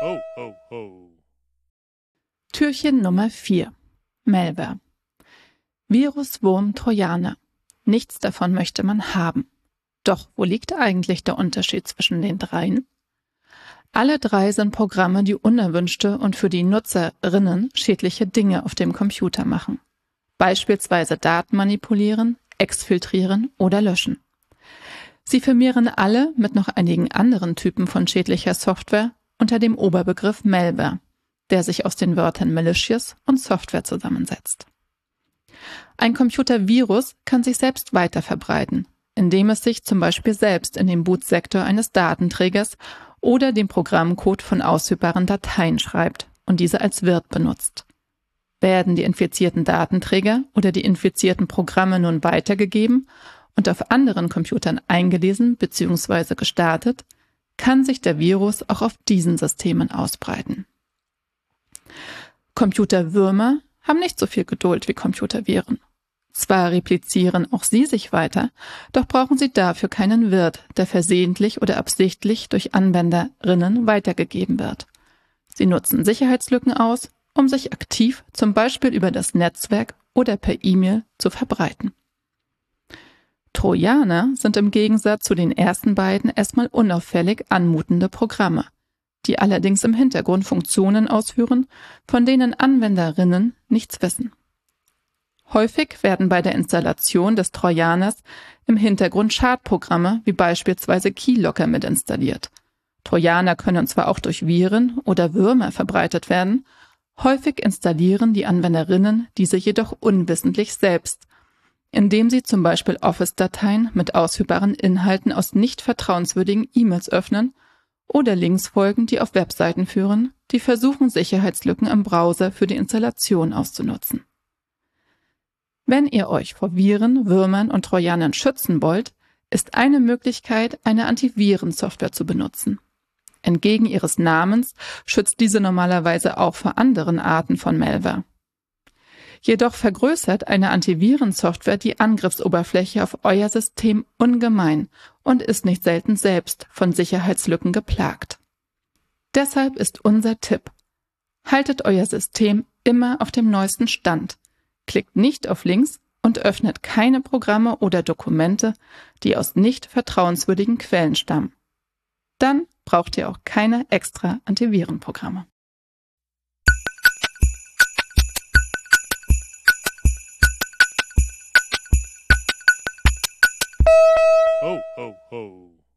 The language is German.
Ho, ho, ho. Türchen Nummer 4. Malware. Virus, Wurm, Trojaner. Nichts davon möchte man haben. Doch wo liegt eigentlich der Unterschied zwischen den dreien? Alle drei sind Programme, die unerwünschte und für die Nutzerinnen schädliche Dinge auf dem Computer machen. Beispielsweise Daten manipulieren, exfiltrieren oder löschen. Sie firmieren alle mit noch einigen anderen Typen von schädlicher Software unter dem Oberbegriff Malware, der sich aus den Wörtern malicious und Software zusammensetzt. Ein Computervirus kann sich selbst weiter verbreiten, indem es sich zum Beispiel selbst in den Bootsektor eines Datenträgers oder den Programmcode von ausführbaren Dateien schreibt und diese als Wirt benutzt. Werden die infizierten Datenträger oder die infizierten Programme nun weitergegeben und auf anderen Computern eingelesen bzw. gestartet, kann sich der Virus auch auf diesen Systemen ausbreiten. Computerwürmer haben nicht so viel Geduld wie Computerviren. Zwar replizieren auch sie sich weiter, doch brauchen sie dafür keinen Wirt, der versehentlich oder absichtlich durch Anwenderinnen weitergegeben wird. Sie nutzen Sicherheitslücken aus, um sich aktiv zum Beispiel über das Netzwerk oder per E-Mail zu verbreiten. Trojaner sind im Gegensatz zu den ersten beiden erstmal unauffällig anmutende Programme, die allerdings im Hintergrund Funktionen ausführen, von denen Anwenderinnen nichts wissen. Häufig werden bei der Installation des Trojaners im Hintergrund Schadprogramme wie beispielsweise Keylogger mit installiert. Trojaner können zwar auch durch Viren oder Würmer verbreitet werden, häufig installieren die Anwenderinnen diese jedoch unwissentlich selbst, indem sie zum Beispiel Office-Dateien mit ausführbaren Inhalten aus nicht vertrauenswürdigen E-Mails öffnen oder Links folgen, die auf Webseiten führen, die versuchen, Sicherheitslücken im Browser für die Installation auszunutzen. Wenn ihr euch vor Viren, Würmern und Trojanern schützen wollt, ist eine Möglichkeit, eine Antivirensoftware zu benutzen. Entgegen ihres Namens schützt diese normalerweise auch vor anderen Arten von Malware. Jedoch vergrößert eine Antivirensoftware die Angriffsoberfläche auf euer System ungemein und ist nicht selten selbst von Sicherheitslücken geplagt. Deshalb ist unser Tipp, haltet euer System immer auf dem neuesten Stand klickt nicht auf Links und öffnet keine Programme oder Dokumente, die aus nicht vertrauenswürdigen Quellen stammen. Dann braucht ihr auch keine extra Antivirenprogramme. Ho, ho.